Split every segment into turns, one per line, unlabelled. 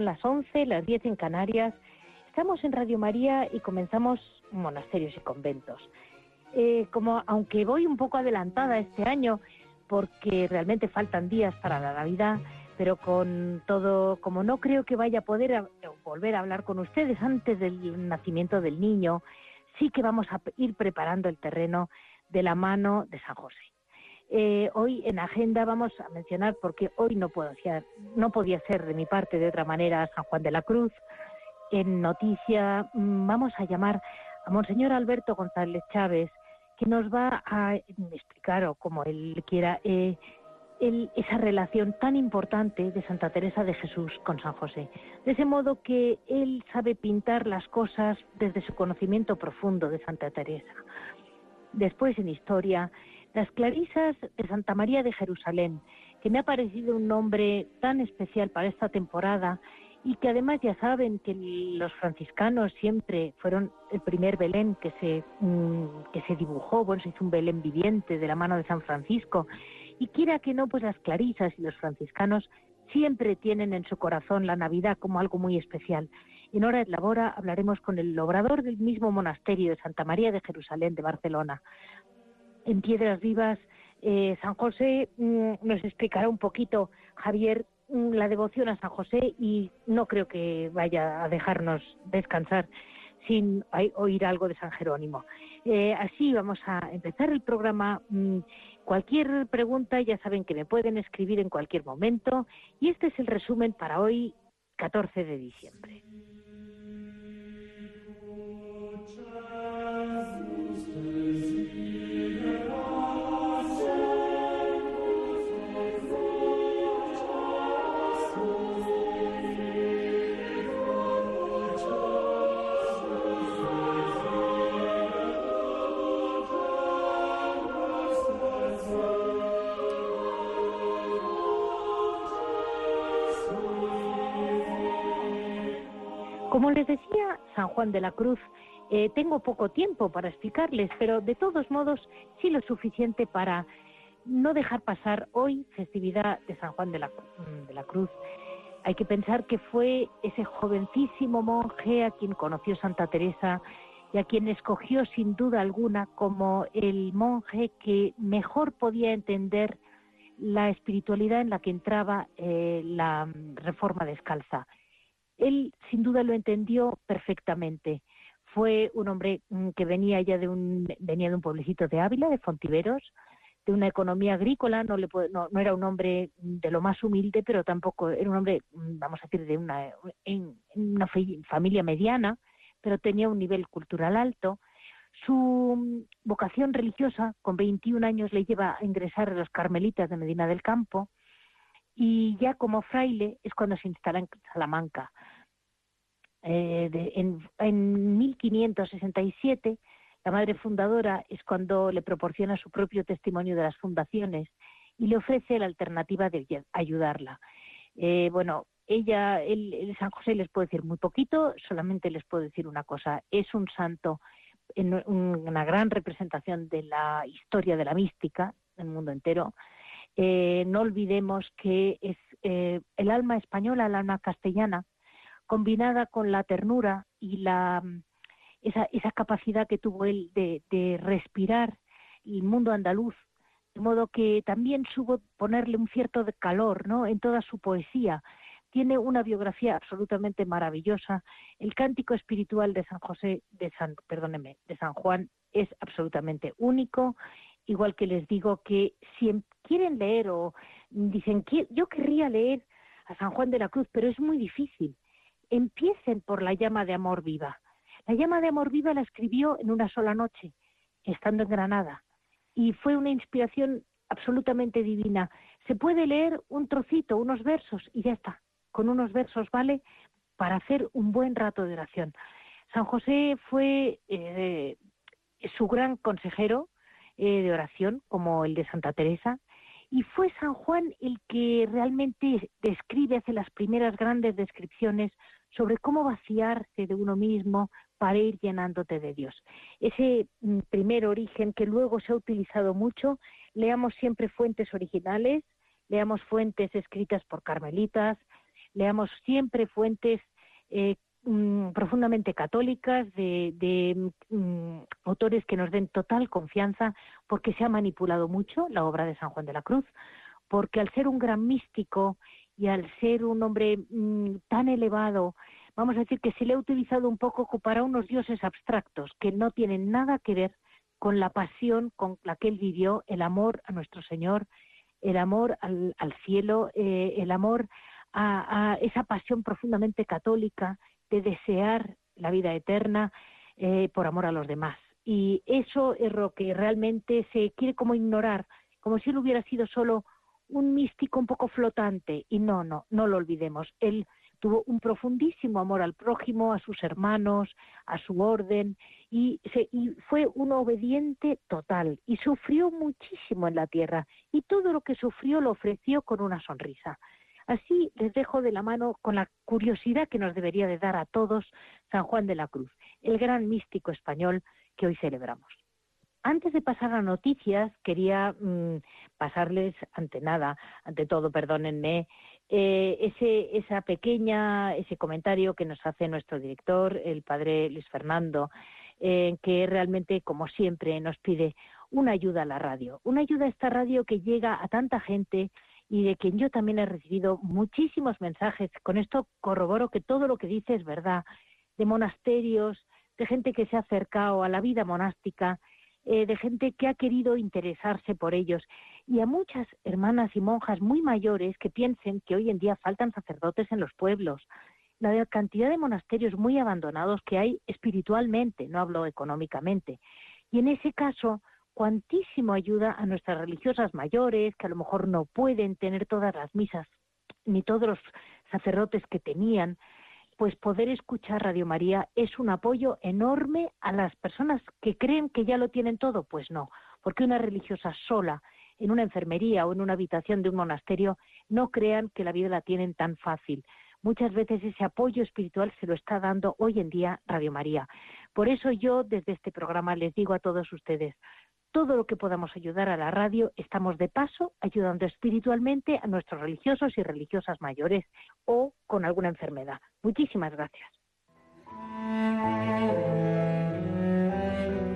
Son las 11, las 10 en Canarias. Estamos en Radio María y comenzamos monasterios y conventos. Eh, como aunque voy un poco adelantada este año, porque realmente faltan días para la Navidad, pero con todo, como no creo que vaya a poder a- volver a hablar con ustedes antes del nacimiento del niño, sí que vamos a ir preparando el terreno de la mano de San José. Eh, hoy en agenda vamos a mencionar, porque hoy no, puedo no podía ser de mi parte de otra manera, San Juan de la Cruz. En noticia mm, vamos a llamar a Monseñor Alberto González Chávez, que nos va a explicar, o como él quiera, eh, el- esa relación tan importante de Santa Teresa de Jesús con San José. De ese modo que él sabe pintar las cosas desde su conocimiento profundo de Santa Teresa. Después en historia, las Clarisas de Santa María de Jerusalén, que me ha parecido un nombre tan especial para esta temporada y que además ya saben que los franciscanos siempre fueron el primer Belén que se, mm, que se dibujó, bueno, se hizo un Belén viviente de la mano de San Francisco. Y quiera que no, pues las Clarisas y los franciscanos siempre tienen en su corazón la Navidad como algo muy especial. En Hora de Labora hablaremos con el obrador del mismo monasterio de Santa María de Jerusalén de Barcelona. En Piedras Vivas, eh, San José mm, nos explicará un poquito, Javier, mm, la devoción a San José y no creo que vaya a dejarnos descansar sin oír algo de San Jerónimo. Eh, así vamos a empezar el programa. Mm, Cualquier pregunta ya saben que me pueden escribir en cualquier momento y este es el resumen para hoy, 14 de diciembre. Como les decía San Juan de la Cruz, eh, tengo poco tiempo para explicarles, pero de todos modos sí lo suficiente para no dejar pasar hoy festividad de San Juan de la, mm, de la Cruz. Hay que pensar que fue ese jovencísimo monje a quien conoció Santa Teresa y a quien escogió sin duda alguna como el monje que mejor podía entender la espiritualidad en la que entraba eh, la mm, reforma descalza. Él sin duda lo entendió perfectamente. Fue un hombre mm, que venía ya de un venía de un pueblecito de Ávila, de Fontiveros, de una economía agrícola, no, era un hombre de lo más humilde, pero tampoco era un hombre, mm, vamos a decir, de una, familia mediana, pero tenía un nivel cultural alto. Su mm, vocación religiosa, con 21 años, le lleva a ingresar a los carmelitas de Medina del Campo y ya como fraile es cuando se instala en Salamanca. Eh, en, en 1567, la madre fundadora es cuando le proporciona su propio testimonio de las fundaciones y le ofrece la alternativa de ay- ayudarla. Eh, bueno, ella, el, San José les puedo decir muy poquito, solamente les puedo decir una cosa, es un santo, una gran representación de la historia de la mística en el mundo entero. Eh, no olvidemos que es eh, el alma española, el alma castellana, combinada con la ternura y la mm, esa, capacidad que tuvo él de, de respirar el mundo andaluz, de modo que también supo ponerle un cierto calor ¿no? en toda su poesía. Tiene una biografía absolutamente maravillosa. El cántico espiritual de San José, de San, perdóneme, de San Juan es absolutamente único. Igual que les digo que si em- quieren leer o dicen que yo querría leer a San Juan de la Cruz, pero es muy difícil. Empiecen por la llama de amor viva. La llama de amor viva la escribió en una sola noche, estando en Granada, y fue una inspiración absolutamente divina. Se puede leer un trocito, unos versos y ya está. con unos versos vale para hacer un buen rato de oración. San José fue eh, su gran consejero eh, de oración, como el de Santa Teresa, y fue San Juan el que realmente describe, hace las primeras grandes descripciones sobre cómo vaciarse de uno mismo para ir llenándote de Dios. Ese mm, primer origen que luego se ha utilizado mucho, leamos siempre fuentes originales, leamos fuentes escritas por carmelitas, leamos siempre fuentes eh, mm, profundamente católicas, de, mm, autores que nos den total confianza, porque se ha manipulado mucho la obra de San Juan de la Cruz, porque al ser un gran místico y al ser un hombre mm, tan elevado, vamos a decir que se le ha utilizado un poco para unos dioses abstractos que no tienen nada que ver con la pasión con la que él vivió, el amor a nuestro Señor, el amor al, cielo, eh, el amor a, esa pasión profundamente católica de desear la vida eterna eh, por amor a los demás. Y eso es lo que realmente se quiere como ignorar, como si él hubiera sido solo un místico un poco flotante. Y no, no, no lo olvidemos. Él tuvo un profundísimo amor al prójimo, a sus hermanos, a su orden, y, y, fue un obediente total, y sufrió muchísimo en la tierra, y todo lo que sufrió lo ofreció con una sonrisa. Así les dejo de la mano con la curiosidad que nos debería de dar a todos San Juan de la Cruz, el gran místico español que hoy celebramos. Antes de pasar a noticias, quería mm, pasarles ante nada, ante todo, perdónenme, eh, ese, esa pequeña, ese comentario que nos hace nuestro director, el padre Luis Fernando, eh, que realmente, como siempre, nos pide una ayuda a la radio, una ayuda a esta radio que llega a tanta gente y de quien yo también he recibido muchísimos mensajes. Con esto corroboro que todo lo que dice es verdad, de monasterios, de gente que se ha acercado a la vida monástica, eh, de gente que ha querido interesarse por ellos y a muchas hermanas y monjas muy mayores que piensen que hoy en día faltan sacerdotes en los pueblos. La cantidad de monasterios muy abandonados que hay espiritualmente, no hablo económicamente. Y en ese caso, cuantísimo ayuda a nuestras religiosas mayores, que a lo mejor no pueden tener todas las misas, ni todos los sacerdotes que tenían, pues poder escuchar Radio María es un apoyo enorme a las personas que creen que ya lo tienen todo. Pues no, porque una religiosa sola en una enfermería o en una habitación de un monasterio no crean que la vida la tienen tan fácil. Muchas veces ese apoyo espiritual se lo está dando hoy en día Radio María. Por eso yo desde este programa les digo a todos ustedes, todo lo que podamos ayudar a la radio, estamos de paso ayudando espiritualmente a nuestros religiosos y religiosas mayores o con alguna enfermedad. Muchísimas gracias.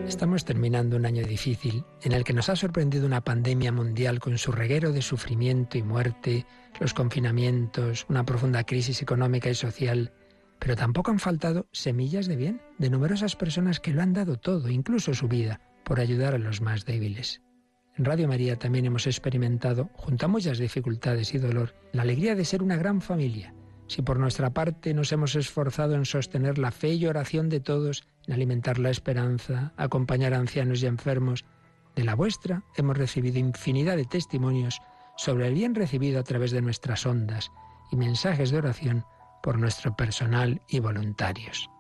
Estamos terminando un año difícil en el que nos ha sorprendido una pandemia mundial con su reguero de sufrimiento y muerte, los confinamientos, una profunda crisis económica y social, pero tampoco han faltado semillas de bien de numerosas personas que lo han dado todo, incluso su vida, por ayudar a los más débiles. En Radio María también hemos experimentado, junto a muchas dificultades y dolor, la alegría de ser una gran familia. Si por nuestra parte nos hemos esforzado en sostener la fe y oración de todos, en alimentar la esperanza, acompañar a ancianos y enfermos, de la vuestra hemos recibido infinidad de testimonios sobre el bien recibido a través de nuestras ondas y mensajes de oración por nuestro personal y voluntarios.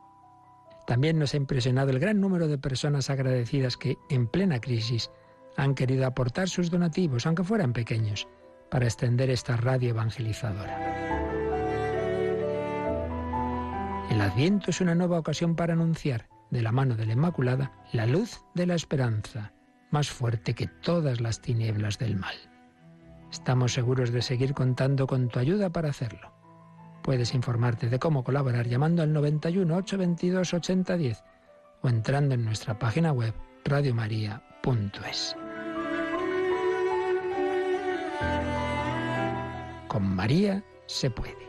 También nos ha impresionado el gran número de personas agradecidas que, en plena crisis, han querido aportar sus donativos, aunque fueran pequeños, para extender esta radio evangelizadora. El Adviento es una nueva ocasión para anunciar, de la mano de la Inmaculada, la luz de la esperanza, más fuerte que todas las tinieblas del mal. Estamos seguros de seguir contando con tu ayuda para hacerlo. Puedes informarte de cómo colaborar llamando al 91 822 8010 o entrando en nuestra página web radiomaria.es. Con María se puede.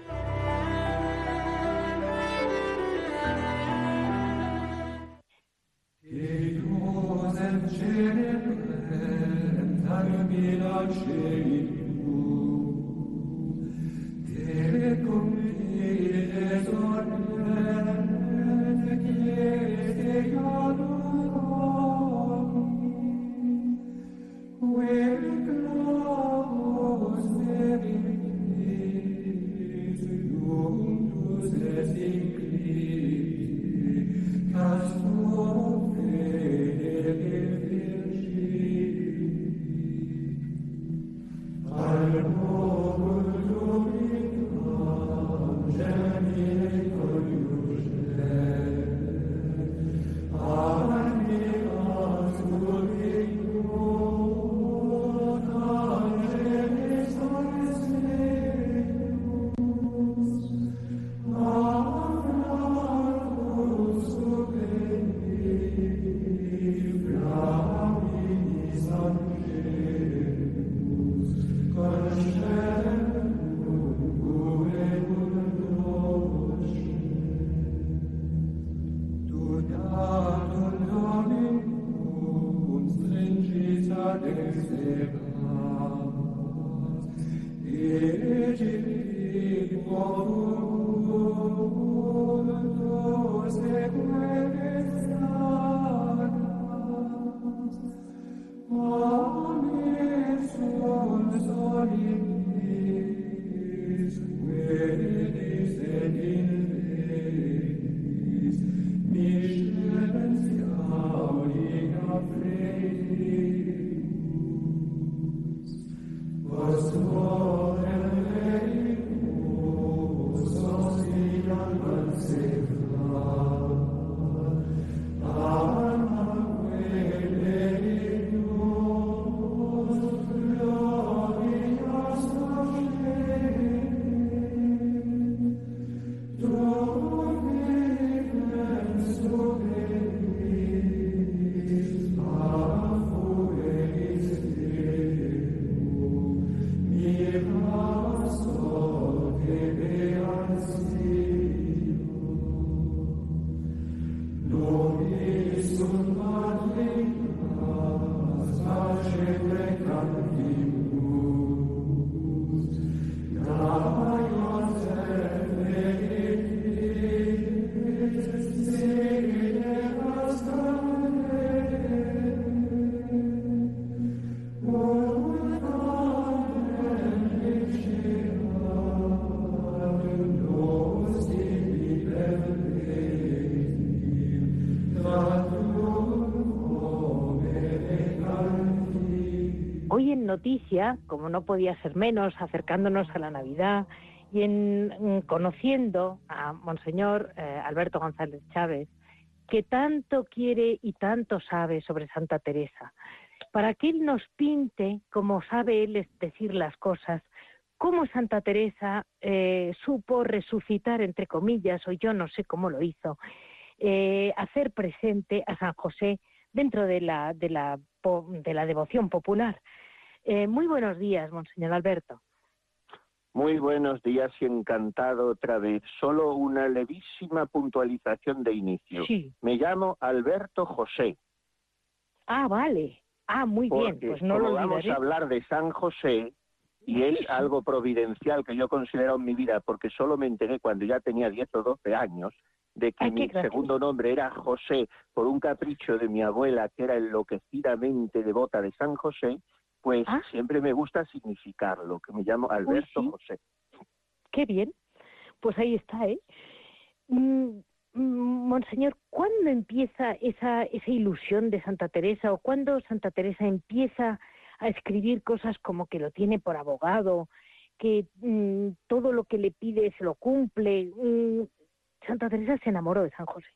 Como no podía ser menos, acercándonos a la Navidad y en, mm, conociendo a Monseñor eh, Alberto González Chávez, que tanto quiere y tanto sabe sobre Santa Teresa, para que él nos pinte, como sabe él decir las cosas, cómo Santa Teresa eh, supo resucitar, entre comillas, o yo no sé cómo lo hizo, eh, hacer presente a San José dentro de la, de la devoción popular. Eh, muy buenos días, Monseñor Alberto.
Muy buenos días y encantado otra vez. Solo una levísima puntualización de inicio.
Sí.
Me llamo Alberto José.
Ah, vale. Ah, muy bien. Pues no
como
lo
vamos a hablar de San José y es algo providencial que yo considero en mi vida porque solo me enteré cuando ya tenía 10 o 12 años de que mi segundo nombre era José por un capricho de mi abuela que era enloquecidamente devota de San José pues ah. siempre me gusta significarlo, que me llamo Alberto José.
Qué bien. Pues ahí está, ¿eh? Mm, mm, monseñor, ¿cuándo empieza esa, esa ilusión de Santa Teresa o cuándo Santa Teresa empieza a escribir cosas como que lo tiene por abogado, que mm, todo lo que le pide se lo cumple? Santa Teresa se enamoró de San José.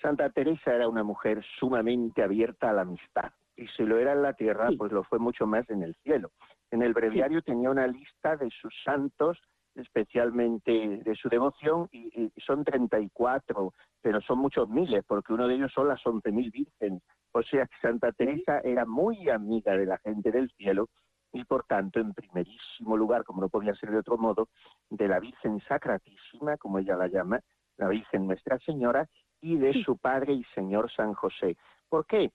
Santa Teresa era una mujer sumamente abierta a la amistad y si lo era en la tierra, pues lo fue mucho más en el cielo. En el breviario tenía una lista de sus santos, especialmente de su devoción, y, son 34, pero son muchos miles, porque uno de ellos son las 11.000 vírgenes. O sea que Santa Teresa era muy amiga de la gente del cielo y por tanto, en primerísimo lugar, como no podía ser de otro modo, de la Virgen Sacratísima, como ella la llama, la Virgen Nuestra Señora, y de su Padre y Señor San José. ¿Por qué?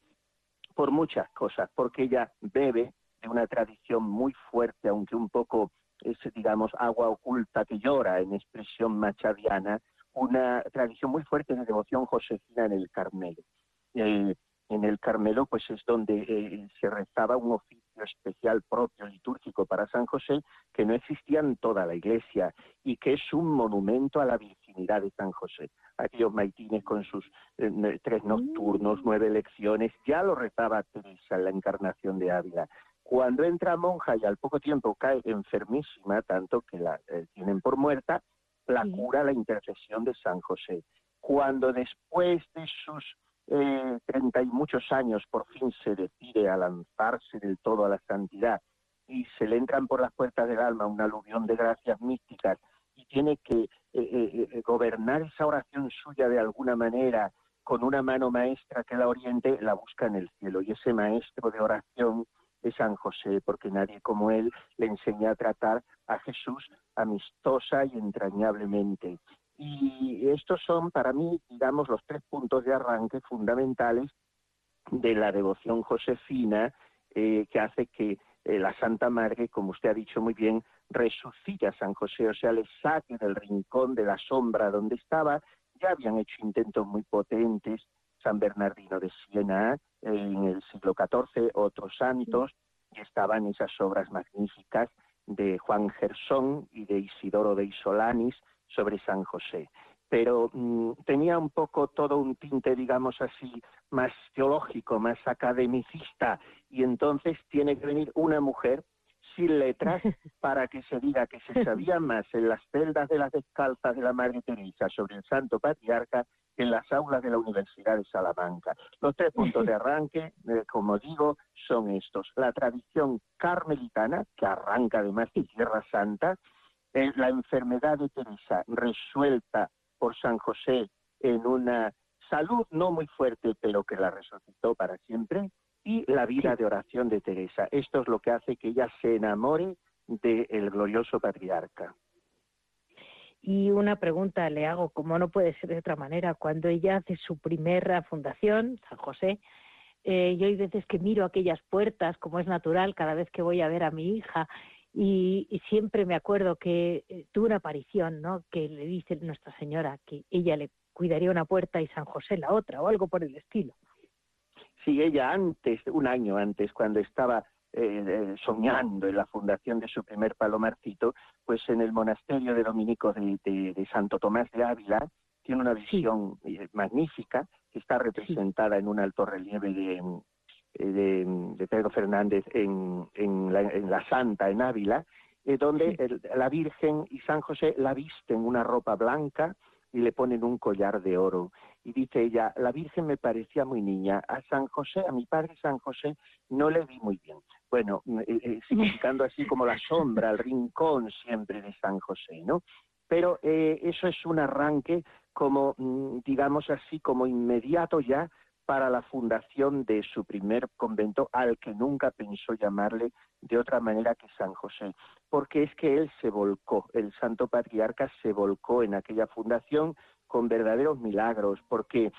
Por muchas cosas, porque ella bebe de una tradición muy fuerte, aunque un poco es, digamos, agua oculta que llora en expresión machadiana, una tradición muy fuerte de devoción josefina en el Carmelo. Eh, en el Carmelo, pues es donde eh, se rezaba un oficio especial propio litúrgico para San José que no existía en toda la iglesia y que es un monumento a la virginidad de San José aquellos maitines con sus eh, tres nocturnos, mm. nueve lecciones, ya lo rezaba Teresa en la encarnación de Ávila. Cuando entra monja y al poco tiempo cae enfermísima, tanto que la eh, tienen por muerta, la cura la intercesión de San José. Cuando después de sus eh, treinta y muchos años por fin se decide a lanzarse del todo a la santidad y se le entran por las puertas del alma un aluvión de gracias místicas y tiene que eh, eh, eh, gobernar esa oración suya de alguna manera con una mano maestra que la oriente, la busca en el cielo. Y ese maestro de oración es San José, porque nadie como él le enseña a tratar a Jesús amistosa y entrañablemente. Y estos son para mí, digamos, los tres puntos de arranque fundamentales de la devoción josefina que hace que eh, la Santa Madre, como usted ha dicho muy bien, resucite a San José, o sea, le saque del rincón de la sombra donde estaba. Ya habían hecho intentos muy potentes, San Bernardino de Siena en el siglo XIV, otros santos, y estaban esas obras magníficas de Juan Gersón y de Isidoro de Isolanis sobre San José. Pero mm, tenía un poco todo un tinte, digamos así, más teológico, más academicista, y entonces tiene que venir una mujer sin letras para que se diga que se sabía más en las celdas de las descalzas de la Madre Teresa sobre el Santo Patriarca que en las aulas de la Universidad de Salamanca. Los tres puntos de arranque, eh, como digo, son estos. La tradición carmelitana, que arranca además de Tierra Santa, eh, la enfermedad de Teresa resuelta por San José en una salud no muy fuerte, pero que la resucitó para siempre, y la vida de oración de Teresa. Esto es lo que hace que ella se enamore del glorioso patriarca.
Y una pregunta le hago, como no puede ser de otra manera, cuando ella hace su primera fundación, San José, eh, yo hay veces que miro aquellas puertas, como es natural, cada vez que voy a ver a mi hija, y, siempre me acuerdo que eh, tuvo una aparición, ¿no? Que le dice Nuestra Señora que ella le cuidaría una puerta y San José la otra, o algo por el estilo.
Sí, ella antes, un año antes, cuando estaba eh, soñando en la fundación de su primer palomarcito, pues en el monasterio de dominicos de, Santo Tomás de Ávila tiene una visión eh, magnífica que está representada en un alto relieve de, eh, de, Pedro Fernández en, la, Santa, en Ávila, donde la Virgen y San José la visten una ropa blanca y le ponen un collar de oro. Y dice ella, la Virgen me parecía muy niña, a San José, a mi padre San José, no le vi muy bien. Bueno, mm, eh, eh, significando así como la sombra, el rincón siempre de San José, ¿no? Pero eh, eso es un arranque como, mm, digamos así, como inmediato ya para la fundación de su primer convento, al que nunca pensó llamarle de otra manera que San José, porque es que él se volcó, el santo patriarca se volcó en aquella fundación con verdaderos milagros, porque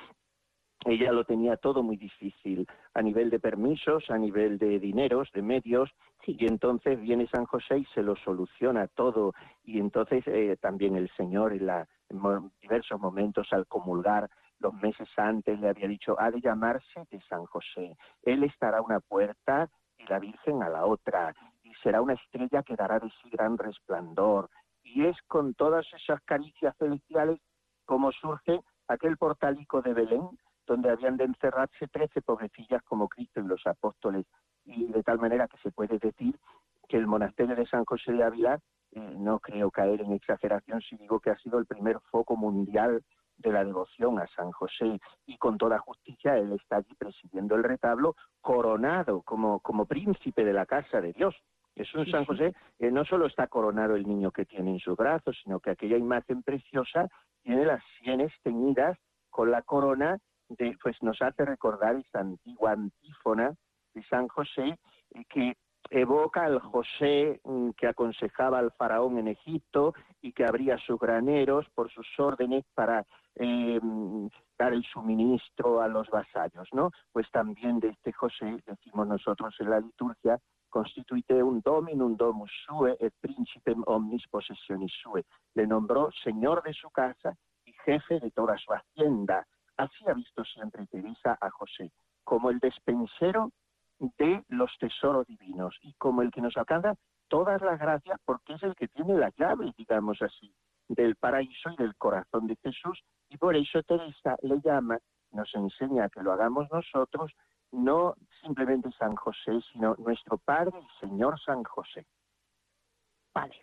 ella lo tenía todo muy difícil a nivel de permisos, a nivel de dineros, de medios, y entonces viene San José y se lo soluciona todo. Y entonces eh, también el Señor en, la, en diversos momentos al comulgar los meses antes le había dicho, ha de llamarse de San José. Él estará a una puerta y la Virgen a la otra, y será una estrella que dará de sí gran resplandor. Y es con todas esas caricias celestiales como surge aquel portalico de Belén, donde habían de encerrarse trece pobrecillas como Cristo y los apóstoles, y de tal manera que se puede decir que el monasterio de San José de Ávila, eh, no creo caer en exageración si digo que ha sido el primer foco mundial de la devoción a San José y con toda justicia él está allí presidiendo el retablo coronado como, como príncipe de la casa de Dios. Es un San José que no solo está coronado el niño que tiene en sus brazos, sino que aquella imagen preciosa tiene las sienes teñidas con la corona de, pues nos hace recordar esa antigua antífona de San José eh, que evoca al José mm, que aconsejaba al faraón en Egipto y que abría sus graneros por sus órdenes para eh, dar el suministro a los vasallos, ¿no? Pues también de este José, decimos nosotros en la liturgia, constituite un dominum domus sue et principem omnis possessionis sue. Le nombró señor de su casa y jefe de toda su hacienda. Así ha visto siempre Teresa a José, como el despensero de los tesoros divinos y como el que nos alcanza todas las gracias porque es el que tiene la llave, digamos así, del paraíso y del corazón de Jesús y por eso Teresa le llama, nos enseña que lo hagamos nosotros, no simplemente San José, sino nuestro Padre y Señor San José.
Vale.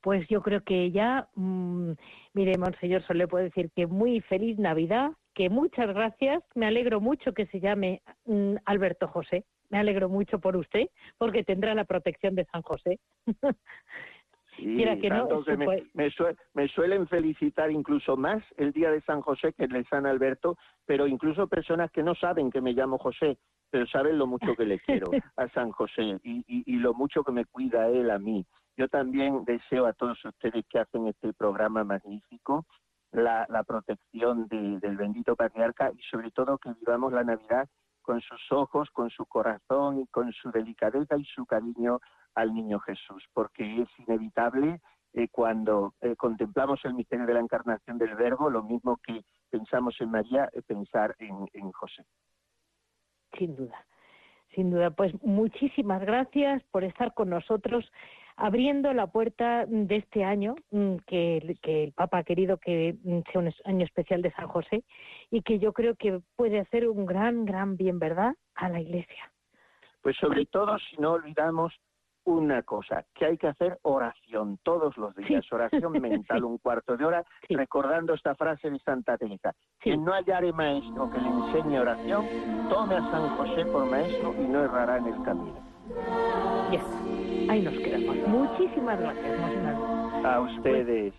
Pues yo creo que ya, mm, mire, Monseñor, solo le puedo decir que muy feliz Navidad, que muchas gracias, me alegro mucho que se llame mm, Alberto José, me alegro mucho por usted, porque tendrá la protección de San José.
que me, suelen felicitar incluso más el día de San José que el de San Alberto, pero incluso personas que no saben que me llamo José, pero saben lo mucho que le quiero a San José y, lo mucho que me cuida él a mí. Yo también deseo a todos ustedes que hacen este programa magnífico la, protección del bendito patriarca y sobre todo que vivamos la Navidad con sus ojos, con su corazón y con su delicadeza y su cariño al niño Jesús, porque es inevitable eh, cuando eh, contemplamos el misterio de la encarnación del Verbo, lo mismo que pensamos en María, eh, pensar en, en José.
Sin duda, sin duda. Pues muchísimas gracias por estar con nosotros abriendo la puerta de este año, mm, que, el Papa ha querido que mm, sea un año especial de San José y que yo creo que puede hacer un gran, gran bien, ¿verdad?, a la Iglesia.
Pues sobre todo si no olvidamos una cosa, que hay que hacer oración todos los días, oración mental, un cuarto de hora, recordando esta frase de Santa Teresa. Quien no hallare maestro que le enseñe oración, tome a San José por maestro y no errará en el camino.
Yes. Ahí nos quedamos. Muchísimas gracias,
A ustedes.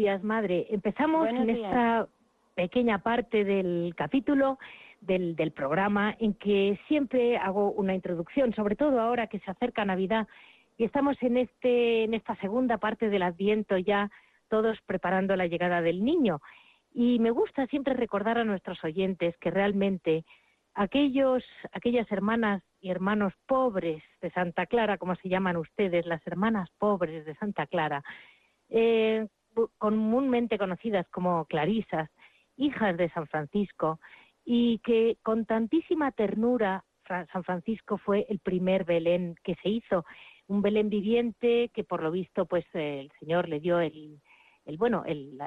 Días, madre. Empezamos en esta pequeña parte del capítulo del, del, programa en que siempre hago una introducción, sobre todo ahora que se acerca Navidad y estamos en, este, en esta segunda parte del Adviento ya todos preparando la llegada del niño. Y me gusta siempre recordar a nuestros oyentes que realmente aquellos, aquellas hermanas y hermanos pobres de Santa Clara, como se llaman ustedes, las hermanas pobres de Santa Clara, eh, comúnmente conocidas como clarisas, hijas de San Francisco, y que con tantísima ternura San Francisco fue el primer Belén que se hizo, un Belén viviente que por lo visto pues el Señor le dio el, el bueno el,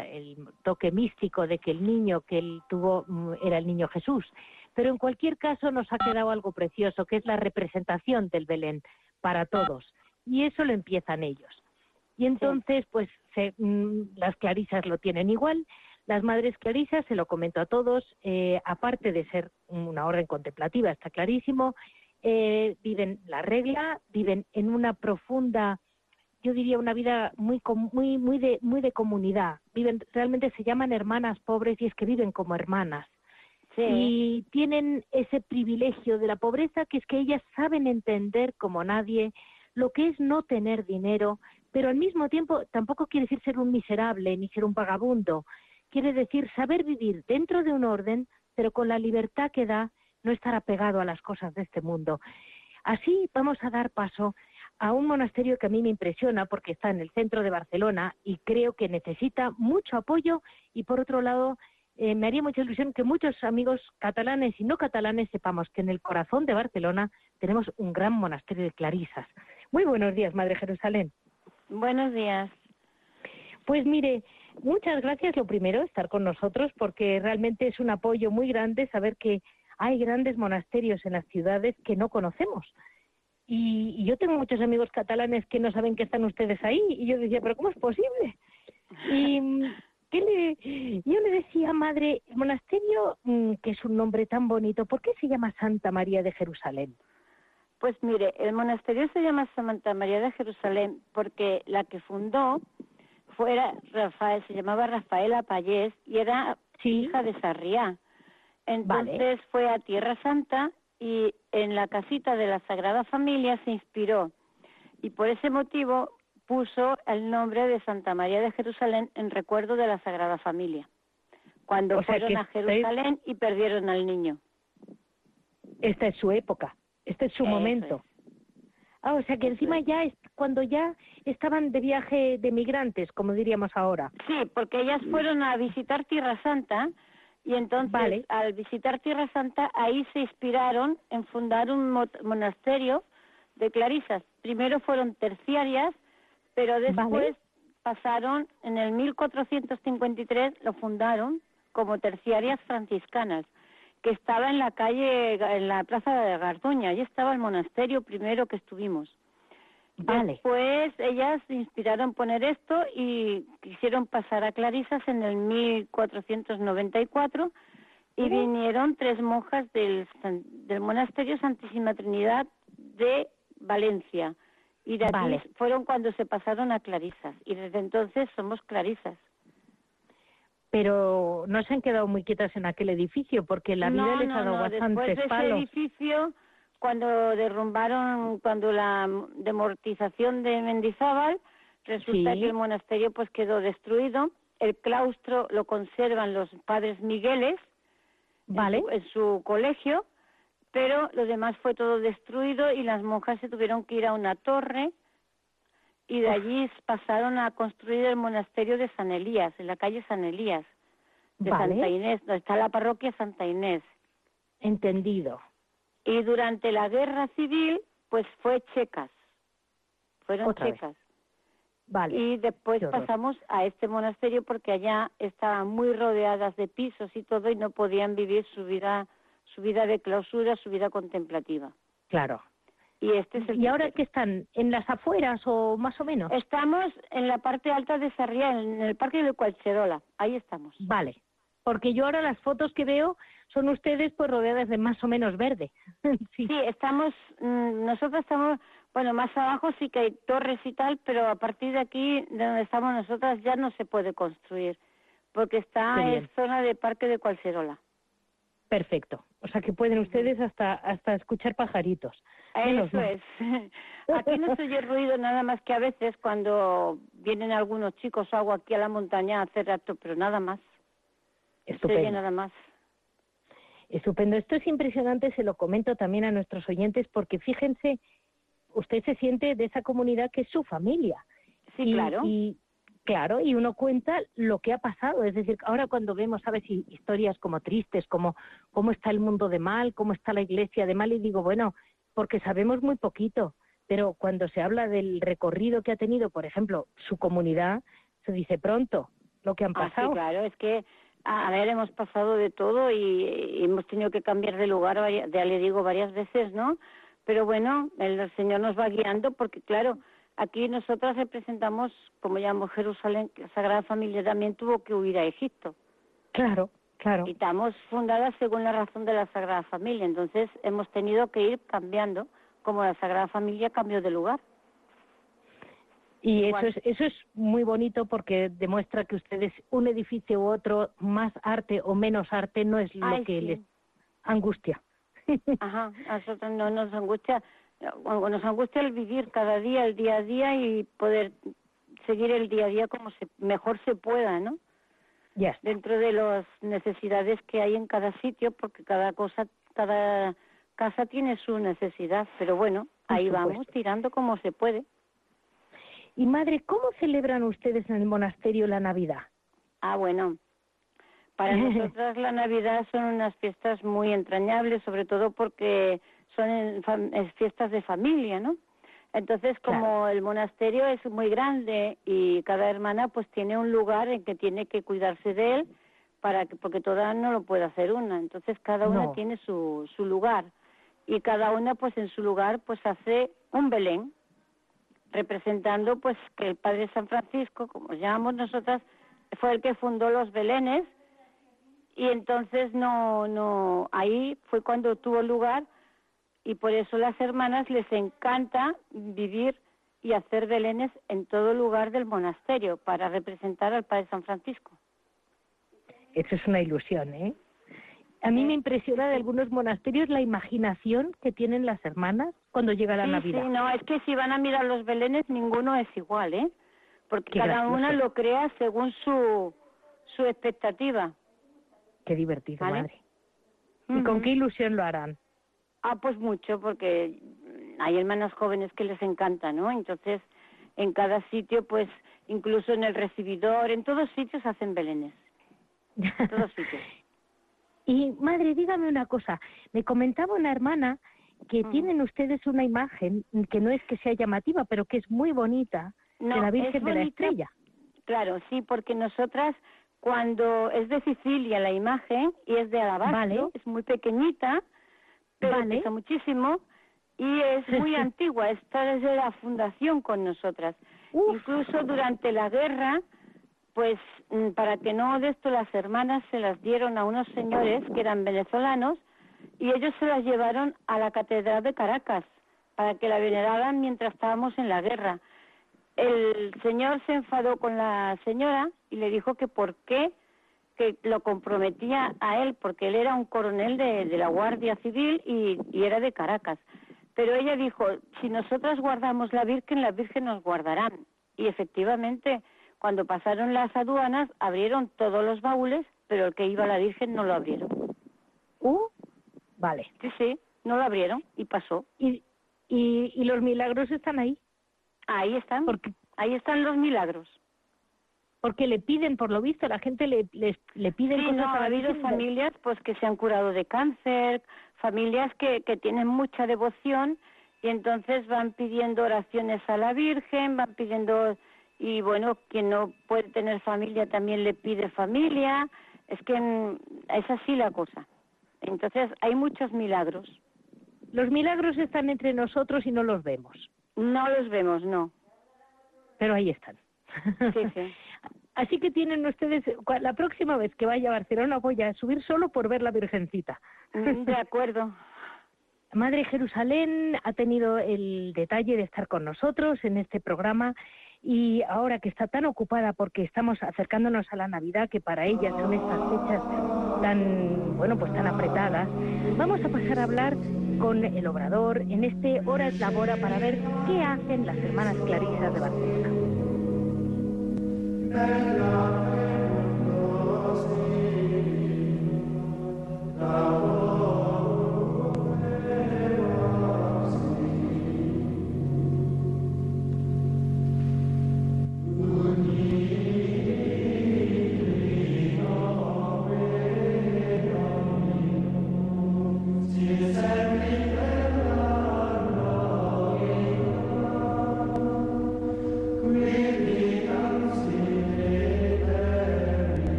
toque místico de que el niño que él tuvo mm, era el niño Jesús. Pero en cualquier caso nos ha quedado algo precioso que es la representación del Belén para todos y eso lo empiezan ellos. Y entonces, pues mm, las clarisas lo tienen igual. Las madres clarisas, se lo comento a todos, eh, aparte de ser una orden contemplativa, está clarísimo, eh, viven la regla, viven en una profunda, yo diría una vida muy, muy, muy, de, muy de comunidad. Viven, realmente se llaman hermanas pobres y es que viven como hermanas. Y tienen ese privilegio de la pobreza que es que ellas saben entender como nadie lo que es no tener dinero, pero al mismo tiempo tampoco quiere decir ser un miserable ni ser un vagabundo. Quiere decir saber vivir dentro de un orden, pero con la libertad que da no estar apegado a las cosas de este mundo. Así vamos a dar paso a un monasterio que a mí me impresiona porque está en el centro de Barcelona y creo que necesita mucho apoyo y por otro lado eh, me haría mucha ilusión que muchos amigos catalanes y no catalanes sepamos que en el corazón de Barcelona tenemos un gran monasterio de clarisas. Muy buenos días, Madre Jerusalén.
Buenos días.
Pues mire, muchas gracias lo primero, estar con nosotros, porque realmente es un apoyo muy grande saber que hay grandes monasterios en las ciudades que no conocemos. Y, yo tengo muchos amigos catalanes que no saben que están ustedes ahí, y yo decía, pero ¿cómo es posible? Y ¿qué le, yo le decía, madre, el monasterio, mm, que es un nombre tan bonito, ¿por qué se llama Santa María de Jerusalén?
Pues mire, el monasterio se llama Santa María de Jerusalén porque la que fundó fuera Rafael, se llamaba Rafaela Payés y era hija de Sarriá. Entonces fue a Tierra Santa y en la casita de la Sagrada Familia se inspiró y por ese motivo puso el nombre de Santa María de Jerusalén en recuerdo de la Sagrada Familia, cuando fueron a Jerusalén y perdieron al niño.
Esta es su época, este es su momento. Ah, o sea que encima ya es cuando ya estaban de viaje de migrantes, como diríamos ahora.
Sí, porque ellas fueron a visitar Tierra Santa y entonces al visitar Tierra Santa ahí se inspiraron en fundar un monasterio de clarisas. Primero fueron terciarias, pero después pasaron en el 1453 lo fundaron como terciarias franciscanas que estaba en la calle, en la plaza de Garduña. Allí estaba el monasterio primero que estuvimos. Vale. Después ellas inspiraron poner esto y quisieron pasar a Clarisas en el 1494 y vinieron tres monjas del, del monasterio Santísima Trinidad de Valencia. Y de allí fueron cuando se pasaron a Clarisas. Y desde entonces somos Clarisas
pero no se han quedado muy quietas en aquel edificio porque la vida les ha dado no. bastantes
Después
de
ese edificio, cuando derrumbaron, cuando la demortización de Mendizábal, resulta que el monasterio pues quedó destruido. El claustro lo conservan los padres Migueles vale. en, su, colegio, pero lo demás fue todo destruido y las monjas se tuvieron que ir a una torre y de allí pasaron a construir el monasterio de San Elías, en la calle San Elías, de Santa Inés, donde está la parroquia Santa Inés.
Entendido.
Y durante la guerra civil, pues fue Checas. Fueron Checas. Vale. Y después pasamos a este monasterio porque allá estaban muy rodeadas de pisos y todo y no podían vivir su vida, su vida de clausura, su vida contemplativa.
Claro.
Y, este es el
¿Y ahora qué están? ¿En las afueras o más o menos?
Estamos en la parte alta de Sarriá, en el parque de Cualcherola. Ahí estamos.
Vale. Porque yo ahora las fotos que veo son ustedes pues rodeadas de más o menos verde.
sí. estamos, mm, nosotros estamos, bueno, más abajo sí que hay torres y tal, pero a partir de aquí, de donde estamos nosotras, ya no se puede construir, porque está en zona de parque de Cualcerola.
Perfecto. O sea que pueden ustedes hasta hasta escuchar pajaritos.
Eso es. Aquí no se oye ruido nada más que a veces cuando vienen algunos chicos o algo aquí a la montaña a hacer acto, pero nada más. Estupendo. Se oye nada más.
Estupendo. Esto es impresionante, se lo comento también a nuestros oyentes, porque fíjense, usted se siente de esa comunidad que es su familia.
Sí, claro.
Y, Claro, y uno cuenta lo que ha pasado. Es decir, ahora cuando vemos, ¿sabes? Historias como tristes, como cómo está el mundo de mal, cómo está la iglesia de mal, y digo, bueno, porque sabemos muy poquito, pero cuando se habla del recorrido que ha tenido, por ejemplo, su comunidad, se dice pronto lo que han ah, pasado.
claro, es que, a ver, hemos pasado de todo y, hemos tenido que cambiar de lugar, ya le digo, varias veces, ¿no? Pero bueno, el Señor nos va guiando porque, claro, Aquí nosotras representamos, como llamamos Jerusalén, la Sagrada Familia también tuvo que huir a Egipto.
Claro, claro.
Y estamos fundadas según la razón de la Sagrada Familia, entonces hemos tenido que ir cambiando, como la Sagrada Familia cambió de lugar.
Y eso es, eso es muy bonito porque demuestra que ustedes, un edificio u otro, más arte o menos arte, no es lo que les angustia.
Ajá, a nosotros no nos angustia nos angustia el vivir cada día, el día a día y poder seguir el día a día como se, mejor se pueda, ¿no? Dentro de las necesidades que hay en cada sitio, porque cada cosa, cada casa tiene su necesidad, pero bueno, ahí vamos tirando como se puede.
Y madre, ¿cómo celebran ustedes en el monasterio la Navidad?
Ah, bueno, para nosotras la Navidad son unas fiestas muy entrañables, sobre todo porque son fiestas de familia, ¿no? Entonces, como el monasterio es muy grande y cada hermana pues tiene un lugar en que tiene que cuidarse de él, para que, porque toda no lo puede hacer una. Entonces, cada una tiene su, su lugar. Y cada una pues en su lugar pues hace un Belén representando pues que el Padre San Francisco, como llamamos nosotras, fue el que fundó los Belenes y entonces no no ahí fue cuando tuvo lugar y por eso las hermanas les encanta vivir y hacer belenes en todo lugar del monasterio para representar al Padre San Francisco.
Eso es una ilusión, ¿eh? A mí me impresiona de algunos monasterios la imaginación que tienen las hermanas cuando llega la Navidad.
Sí, no, es que si van a mirar los belenes ninguno es igual, ¿eh? Porque cada una lo crea según su, su expectativa.
Qué divertido, madre. ¿Y con qué ilusión lo harán?
Ah, pues mucho, porque hay hermanas jóvenes que les encanta, ¿no? Entonces, en cada sitio, pues, incluso en el recibidor, en todos sitios hacen belenes. En todos sitios.
y, madre, dígame una cosa. Me comentaba una hermana que tienen ustedes una imagen que no es que sea llamativa, pero que es muy bonita, de la Virgen de la Estrella.
Claro, sí, porque nosotras, cuando es de Sicilia la imagen y es de alabastro, es muy pequeñita, pero muchísimo y es muy antigua, está desde la fundación con nosotras. Incluso durante la guerra, pues mm, para que no de esto las hermanas se las dieron a unos señores que eran venezolanos y ellos se las llevaron a la Catedral de Caracas para que la veneraran mientras estábamos en la guerra. El señor se enfadó con la señora y le dijo que por qué que lo comprometía a él, porque él era un coronel de, la Guardia Civil y, era de Caracas. Pero ella dijo, si nosotras guardamos la Virgen, la Virgen nos guardarán. Y efectivamente, cuando pasaron las aduanas, abrieron todos los baúles, pero el que iba a la Virgen no lo abrieron.
Uh, vale.
Sí, sí, no lo abrieron y pasó.
¿Y, y, los milagros están ahí?
Ahí están. Porque... Ahí están los milagros
porque le piden, por lo visto, la gente le, le, le piden
sí, no, ha habido familias pues que se han curado de cáncer, familias que, que tienen mucha devoción y entonces van pidiendo oraciones a la Virgen, van pidiendo, y bueno, quien no puede tener familia también le pide familia, es que mm, es así la cosa. Entonces hay muchos milagros.
Los milagros están entre nosotros y no los vemos.
No los vemos, no.
Pero ahí están.
Sí, sí.
Así que tienen ustedes, la próxima vez que vaya a Barcelona voy a subir solo por ver la Virgencita.
Mm, de acuerdo.
Madre Jerusalén ha tenido el detalle de estar con nosotros en este programa y ahora que está tan ocupada porque estamos acercándonos a la Navidad, que para ella son estas fechas tan, bueno, pues tan apretadas, vamos a pasar a hablar con el obrador en este Hora es la Hora para ver qué hacen las hermanas clarisas de Barcelona. Nella mundo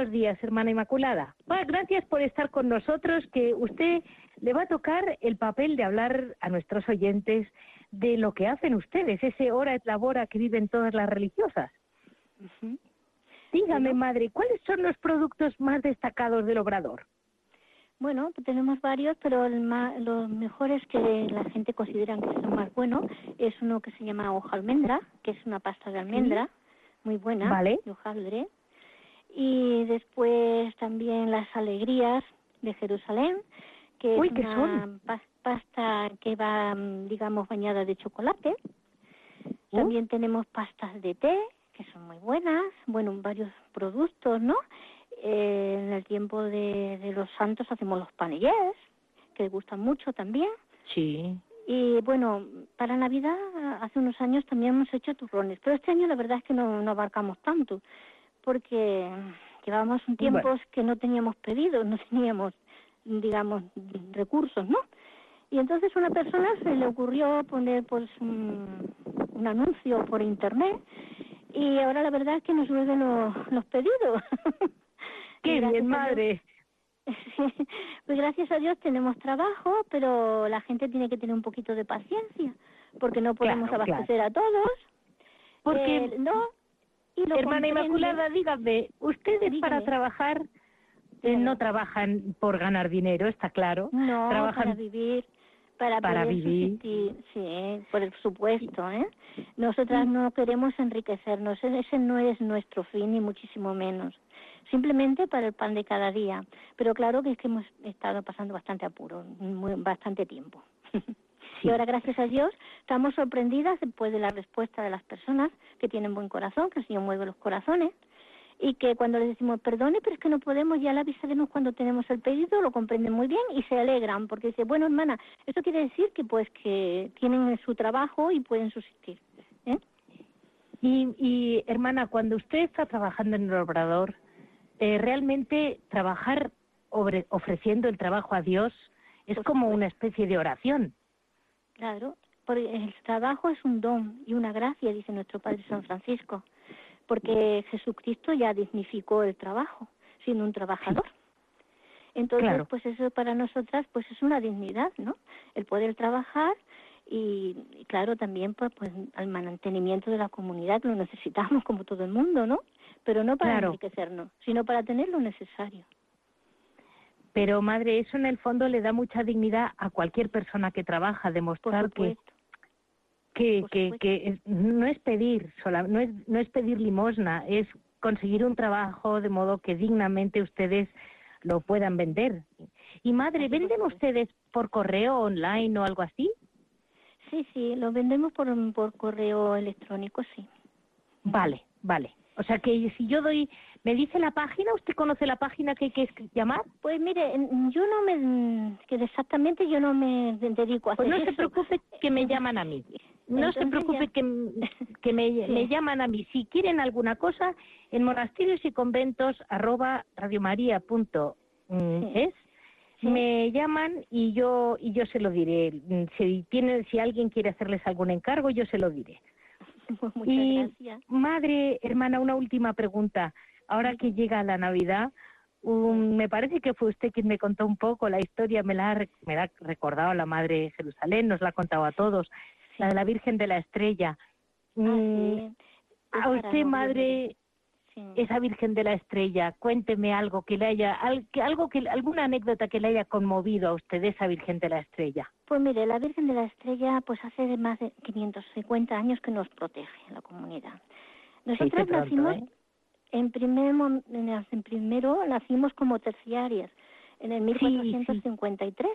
Amen. días, hermana Inmaculada. gracias por estar con nosotros, que usted le va a tocar el papel de hablar a nuestros oyentes de lo que hacen ustedes, ese hora es la hora que viven todas las religiosas. Dígame, madre, ¿cuáles son los productos más destacados del obrador?
Bueno, pues tenemos varios, pero los mejores que la gente considera que son más buenos es uno que se llama hoja almendra, que es una pasta de almendra muy buena,
vale.
de hojaldre Y después también las alegrías de Jerusalén, que es una pasta que va, mm, digamos, bañada de chocolate. Uh. También tenemos pastas de té, que son muy buenas, bueno, varios productos, ¿no? Eh, en el tiempo de, de, los santos hacemos los panellés, que gustan mucho también.
Sí.
Y bueno, para Navidad hace unos años también hemos hecho turrones, pero este año la verdad es que no, no abarcamos tanto, porque llevábamos un tiempo que no teníamos pedidos, no teníamos, digamos, recursos, ¿no? Y entonces una persona se le ocurrió poner pues un, un anuncio por internet y ahora la verdad es que nos vuelven los, los pedidos.
¡Qué bien, madre!
pues gracias a Dios tenemos trabajo, pero la gente tiene que tener un poquito de paciencia, porque no podemos abastecer a todos.
Porque eh, no. Y Hermana Inmaculada, dígame, ustedes para trabajar eh, no trabajan por ganar dinero, está claro.
No,
trabajan
para vivir para,
para vivir.
sí, por supuesto, ¿eh? Nosotras no queremos enriquecernos, ese no es nuestro fin, ni muchísimo menos. Simplemente para el pan de cada día. Pero claro que es que hemos estado pasando bastante apuro, bastante tiempo. Y ahora, gracias a Dios, estamos sorprendidas después de la respuesta de las personas que tienen buen corazón, que el Señor mueve los corazones, y que cuando les decimos perdone, pero es que no podemos, ya la avisaremos cuando tenemos el pedido, lo comprenden muy bien y se alegran porque dice, bueno hermana, esto quiere decir que pues que tienen su trabajo y pueden subsistir. ¿eh?
Y, y hermana, cuando usted está trabajando en el obrador, eh, realmente trabajar ofreciendo el trabajo a Dios es como una especie de oración.
Claro, porque el trabajo es un don y una gracia, dice nuestro Padre San Francisco porque Jesucristo ya dignificó el trabajo, siendo un trabajador. Entonces, pues eso para nosotras pues es una dignidad, ¿no? El poder trabajar y, claro, también pues, pues al mantenimiento de la comunidad lo necesitamos como todo el mundo, ¿no? Pero no para enriquecernos, sino para tener lo necesario.
Pero madre, eso en el fondo le da mucha dignidad a cualquier persona que trabaja, demostrar que que, que, que no es pedir sola, no es no es pedir limosna, es conseguir un trabajo de modo que dignamente ustedes lo puedan vender. Y madre, ¿venden ustedes por correo online o algo así?
Sí, sí, lo vendemos por, por correo electrónico, sí.
Vale, vale. O sea que si yo doy, ¿me dice la página? ¿Usted conoce la página que hay que llamar?
Pues mire, yo no me, que exactamente yo no me dedico a
pues
hacer
no se preocupe que me llaman a mí. No se preocupe que, que me, me, llaman a mí. Si quieren alguna cosa, en monasterios y conventos arroba radiomaria.es mm, me llaman y yo y yo se lo diré. Si tienen, si alguien quiere hacerles algún encargo, yo se lo diré.
Muchas y, gracias.
Madre, hermana, una última pregunta. Ahora que llega la Navidad, me parece que fue usted quien me contó un poco la historia, me la, ha, me la ha recordado la Madre Jerusalén, nos la ha contado a todos la de la Virgen de la Estrella.
Ah, mm,
a usted, madre, esa Virgen de la Estrella, cuénteme algo que le haya, algo que, alguna anécdota que le haya conmovido a usted de esa Virgen de la Estrella.
Pues mire, la Virgen de la Estrella, pues hace más de 550 años que nos protege la comunidad. Nosotros nacimos ¿eh? En, primer, en primero, nacimos como terciarias en el 1453.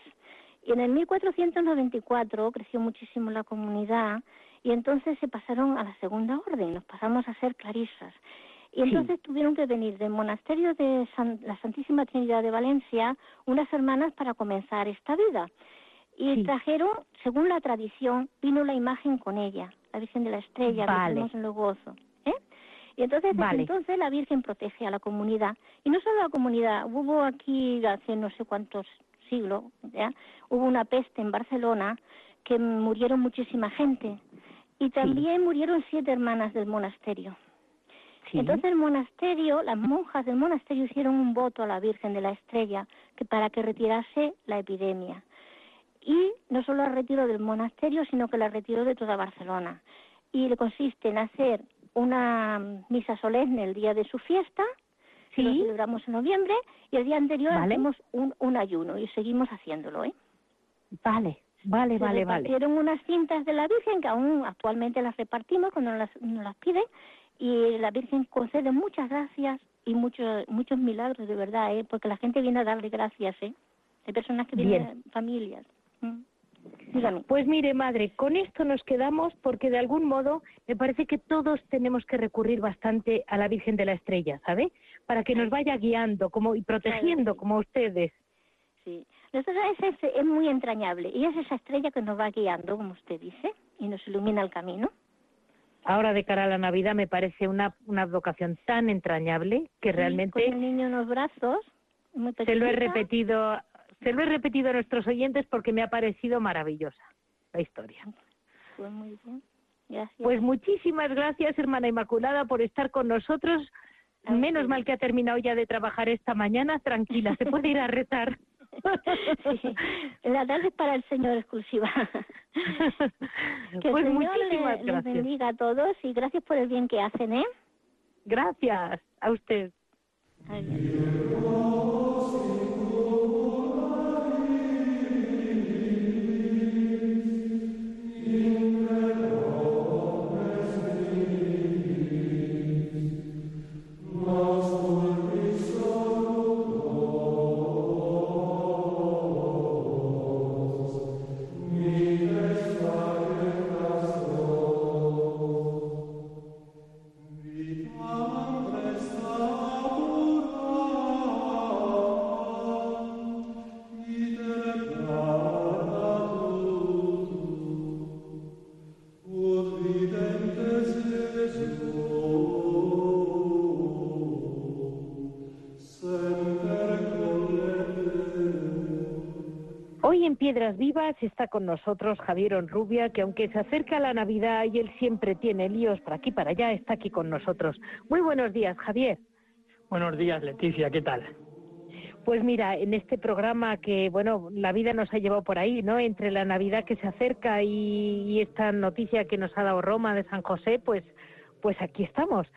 Y en el 1494 creció muchísimo la comunidad y entonces se pasaron a la segunda orden, nos pasamos a ser clarisas. Y entonces tuvieron que venir del monasterio de la Santísima Trinidad de Valencia unas hermanas para comenzar esta vida. Y trajeron, según la tradición, vino la imagen con ella, la Virgen de la Estrella,
vale.
en los gozos. Y entonces, desde entonces la Virgen protege a la comunidad. Y no solo a la comunidad, hubo aquí hace no sé cuántos siglo, ¿ya? hubo una peste en Barcelona que murieron muchísima gente y también murieron siete hermanas del monasterio. Entonces el monasterio, las monjas del monasterio hicieron un voto a la Virgen de la Estrella que para que retirase la epidemia. Y no solo la retiró del monasterio, sino que la retiró de toda Barcelona. Y le consiste en hacer una misa solemne el día de su fiesta, Sí. Lo celebramos en noviembre y el día anterior hacemos un, un ayuno y seguimos haciéndolo, ¿eh?
Vale, vale,
Se
vale,
vale. Hicieron unas cintas de la Virgen que aún actualmente las repartimos cuando nos las, nos las piden y la Virgen concede muchas gracias y muchos muchos milagros de verdad, ¿eh? porque la gente viene a darle gracias, ¿eh? Hay personas que vienen, familias.
Pues mire, madre, con esto nos quedamos porque de algún modo me parece que todos tenemos que recurrir bastante a la Virgen de la Estrella, ¿sabe? Para que nos vaya guiando como y protegiendo como ustedes.
Sí, es, es, muy entrañable y es esa estrella que nos va guiando, como usted dice, y nos ilumina el camino.
Ahora de cara a la Navidad me parece una, una vocación tan entrañable que realmente...
con el niño en los brazos, muy
Se lo he repetido se lo he repetido a nuestros oyentes porque me ha parecido maravillosa la historia.
Pues muy bien. Gracias.
Pues muchísimas gracias, hermana Inmaculada, por estar con nosotros. Menos mal que ha terminado ya de trabajar esta mañana. Tranquila, se puede ir a rezar.
La tarde es para el Señor exclusiva. que
pues
el
Señor muchísimas
les bendiga a todos y gracias por el bien que hacen, ¿eh?
Gracias a usted. Está con nosotros Javier Onrubia, que aunque se acerca la Navidad y él siempre tiene líos para aquí para allá, está aquí con nosotros. Muy buenos días, Javier.
Buenos días, Leticia, ¿qué tal?
Pues mira, en este programa que, bueno, la vida nos ha llevado por ahí, ¿no? Entre la Navidad que se acerca y, esta noticia que nos ha dado Roma de San José, pues, pues aquí estamos.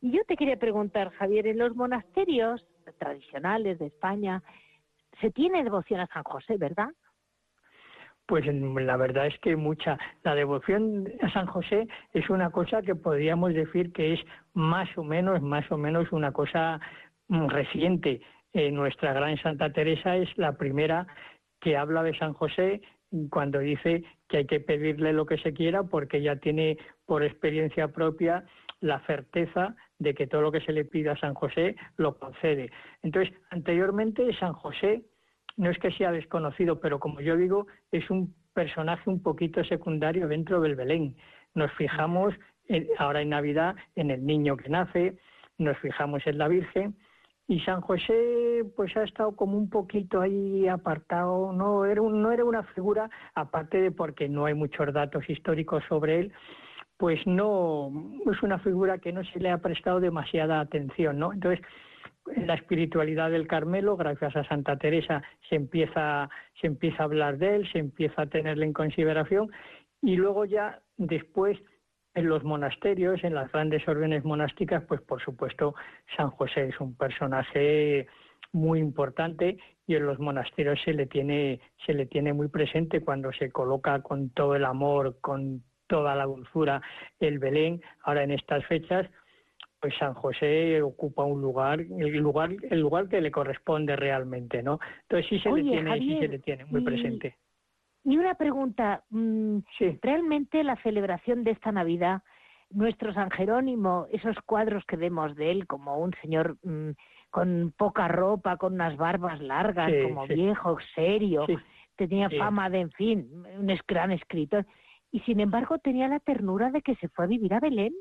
Y yo te quería preguntar, Javier, en los monasterios tradicionales de España se tiene devoción a San José, ¿verdad?
Pues la verdad es que mucha. La devoción a San José es una cosa que podríamos decir que es más o menos, más o menos una cosa mm, reciente. Eh, nuestra gran Santa Teresa es la primera que habla de San José cuando dice que hay que pedirle lo que se quiera porque ya tiene por experiencia propia la certeza de que todo lo que se le pida a San José lo concede. Entonces, anteriormente San José no es que sea desconocido, pero como yo digo, es un personaje un poquito secundario dentro del Belén. Nos fijamos ahora en Navidad en el niño que nace, nos fijamos en la Virgen y San José pues ha estado como un poquito ahí apartado, no era, no era una figura, aparte de porque no hay muchos datos históricos sobre él, pues no es una figura que no se le ha prestado demasiada atención, ¿no? Entonces, en la espiritualidad del Carmelo, gracias a Santa Teresa, se empieza, se empieza a hablar de él, se empieza a tenerle en consideración. Y luego ya después en los monasterios, en las grandes órdenes monásticas, pues por supuesto San José es un personaje muy importante y en los monasterios se le tiene se le tiene muy presente cuando se coloca con todo el amor, con toda la dulzura el Belén, ahora en estas fechas, pues San José ocupa un lugar, el lugar, el lugar que le corresponde realmente, ¿no? Entonces sí se le tiene, sí se le tiene muy presente.
Y una pregunta, mm, realmente la celebración de esta Navidad, nuestro San Jerónimo, esos cuadros que vemos de él como un señor mm, con poca ropa, con unas barbas largas, como viejo, serio, tenía fama de, en fin, un gran escritor, y sin embargo tenía la ternura de que se fue a vivir a Belén.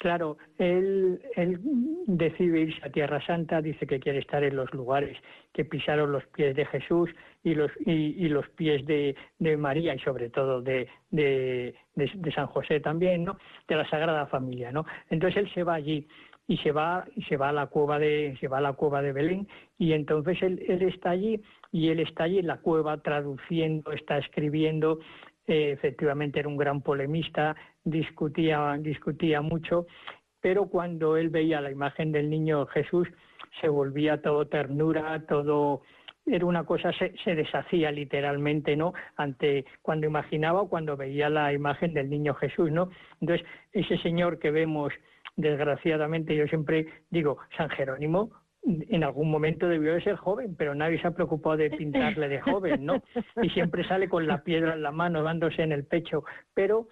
Claro, él, él, decide irse a Tierra Santa, dice que quiere estar en los lugares que pisaron los pies de Jesús y los, y, los pies de, de, María y sobre todo de, de, de, San José también, ¿no? De la Sagrada Familia, ¿no? Entonces él se va allí y se va y se va a la cueva de se va a la cueva de Belén y entonces él, él está allí y él está allí en la cueva traduciendo, está escribiendo, efectivamente era un gran polemista, discutía, discutía mucho, pero cuando él veía la imagen del niño Jesús se volvía todo ternura, todo era una cosa se, se deshacía literalmente, ¿no? Ante cuando imaginaba o cuando veía la imagen del niño Jesús, ¿no? Entonces ese señor que vemos desgraciadamente yo siempre digo, San Jerónimo en algún momento debió de ser joven, pero nadie se ha preocupado de pintarle de joven, ¿no? Y siempre sale con la piedra en la mano, dándose en el pecho. Pero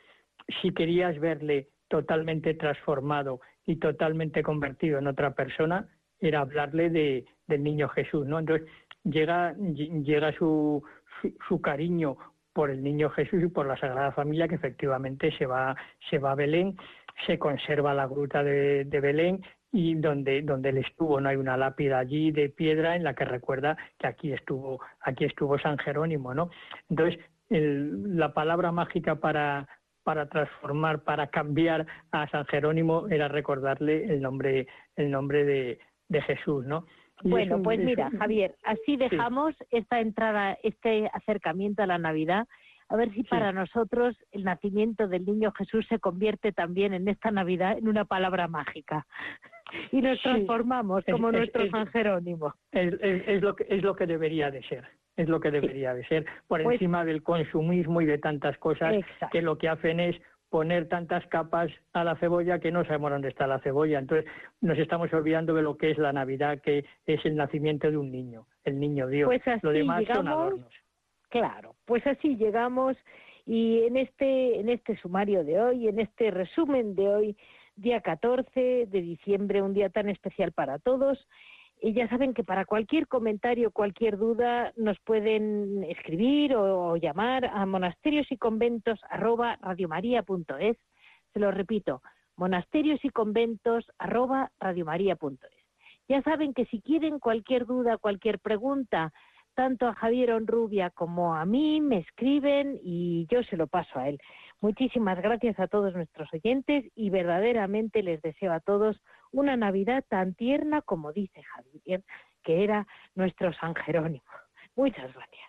si querías verle totalmente transformado y totalmente convertido en otra persona, era hablarle de, del niño Jesús, ¿no? Entonces llega, llega su, su, cariño por el niño Jesús y por la Sagrada Familia, que efectivamente se va, se va a Belén, se conserva la gruta de, de Belén y donde, donde él estuvo, no hay una lápida allí de piedra en la que recuerda que aquí estuvo, aquí estuvo San Jerónimo, ¿no? Entonces, la palabra mágica para, para transformar, para cambiar a San Jerónimo era recordarle el nombre, el nombre de, de Jesús, ¿no?
bueno, pues mira, Javier, así dejamos esta entrada, este acercamiento a la Navidad a ver si para nosotros el nacimiento del niño Jesús se convierte también en esta Navidad en una palabra mágica y nos transformamos como nuestro San Jerónimo.
Es, lo que, es lo que debería de ser, es lo que debería de ser, por pues encima del consumismo y de tantas cosas que lo que hacen es poner tantas capas a la cebolla que no sabemos dónde está la cebolla. Entonces nos estamos olvidando de lo que es la Navidad, que es el nacimiento de un niño, el niño Dios.
Pues
lo demás son adornos.
Claro, pues así llegamos y en este, en este sumario de hoy, en este resumen de hoy, día 14 de diciembre, un día tan especial para todos, y ya saben que para cualquier comentario, cualquier duda, nos pueden escribir o, llamar a monasterios y conventos arroba radiomaria.es. Se lo repito, monasterios y conventos arroba radiomaria.es. Ya saben que si quieren cualquier duda, cualquier pregunta, tanto a Javier Onrubia como a mí, me escriben y yo se lo paso a él. Muchísimas gracias a todos nuestros oyentes y verdaderamente les deseo a todos una Navidad tan tierna como dice Javier, que era nuestro San Jerónimo. Muchas gracias.